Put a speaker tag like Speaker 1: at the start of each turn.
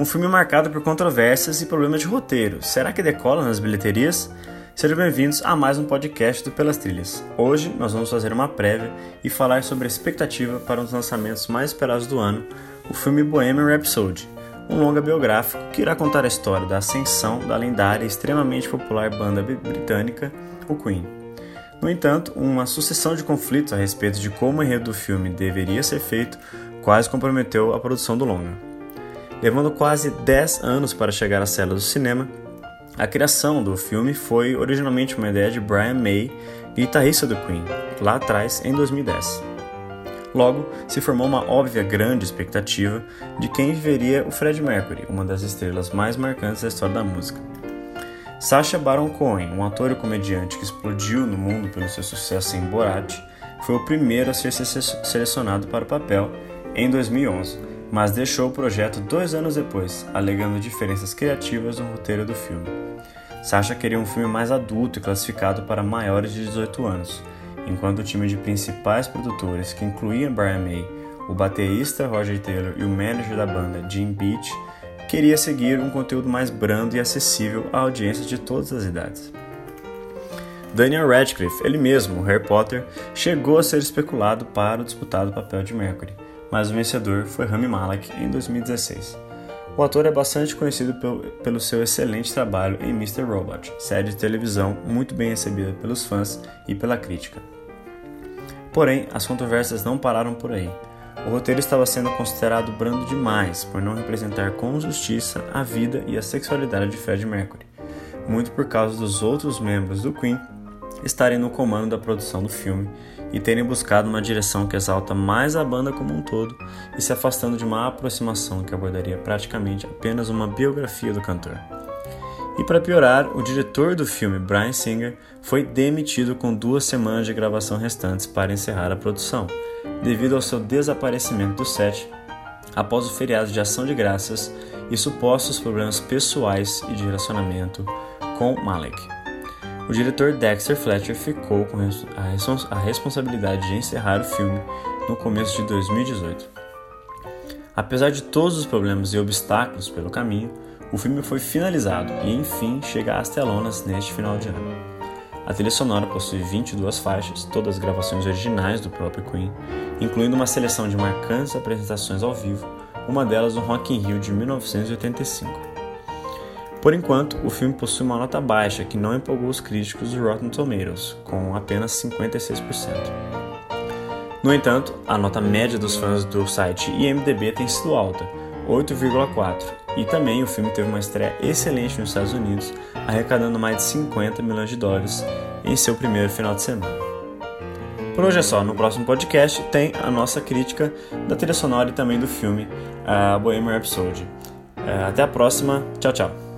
Speaker 1: Um filme marcado por controvérsias e problemas de roteiro. Será que decola nas bilheterias? Sejam bem-vindos a mais um podcast do Pelas Trilhas. Hoje nós vamos fazer uma prévia e falar sobre a expectativa para um dos lançamentos mais esperados do ano, o filme Bohemian Rhapsody, um longa biográfico que irá contar a história da ascensão da lendária e extremamente popular banda britânica, o Queen. No entanto, uma sucessão de conflitos a respeito de como o enredo do filme deveria ser feito quase comprometeu a produção do longa. Levando quase 10 anos para chegar às celas do cinema, a criação do filme foi originalmente uma ideia de Brian May, guitarrista do Queen, lá atrás em 2010. Logo, se formou uma óbvia grande expectativa de quem viveria o Fred Mercury, uma das estrelas mais marcantes da história da música. Sacha Baron Cohen, um ator e comediante que explodiu no mundo pelo seu sucesso em Borat, foi o primeiro a ser selecionado para o papel em 2011 mas deixou o projeto dois anos depois, alegando diferenças criativas no roteiro do filme. Sasha queria um filme mais adulto e classificado para maiores de 18 anos, enquanto o time de principais produtores, que incluía Brian May, o baterista Roger Taylor e o manager da banda Jim Beach, queria seguir um conteúdo mais brando e acessível a audiências de todas as idades. Daniel Radcliffe, ele mesmo, Harry Potter, chegou a ser especulado para o disputado papel de Mercury, mas o vencedor foi Rami Malek em 2016. O ator é bastante conhecido pelo seu excelente trabalho em Mr. Robot, série de televisão muito bem recebida pelos fãs e pela crítica. Porém, as controvérsias não pararam por aí. O roteiro estava sendo considerado brando demais por não representar com justiça a vida e a sexualidade de Freddie Mercury, muito por causa dos outros membros do Queen estarem no comando da produção do filme e terem buscado uma direção que exalta mais a banda como um todo e se afastando de uma aproximação que abordaria praticamente apenas uma biografia do cantor. E para piorar, o diretor do filme, Brian Singer, foi demitido com duas semanas de gravação restantes para encerrar a produção, devido ao seu desaparecimento do set após o feriado de Ação de Graças e supostos problemas pessoais e de relacionamento com Malek. O diretor Dexter Fletcher ficou com a responsabilidade de encerrar o filme no começo de 2018. Apesar de todos os problemas e obstáculos pelo caminho, o filme foi finalizado e enfim chega às telonas neste final de ano. A trilha sonora possui 22 faixas, todas gravações originais do próprio Queen, incluindo uma seleção de marcantes apresentações ao vivo, uma delas no Rock in Rio de 1985. Por enquanto, o filme possui uma nota baixa que não empolgou os críticos do Rotten Tomatoes, com apenas 56%. No entanto, a nota média dos fãs do site IMDb tem sido alta, 8,4, e também o filme teve uma estreia excelente nos Estados Unidos, arrecadando mais de 50 milhões de dólares em seu primeiro final de semana. Por hoje é só, no próximo podcast tem a nossa crítica da trilha sonora e também do filme, a Bohemian Rhapsody. Eh, até a próxima, tchau tchau!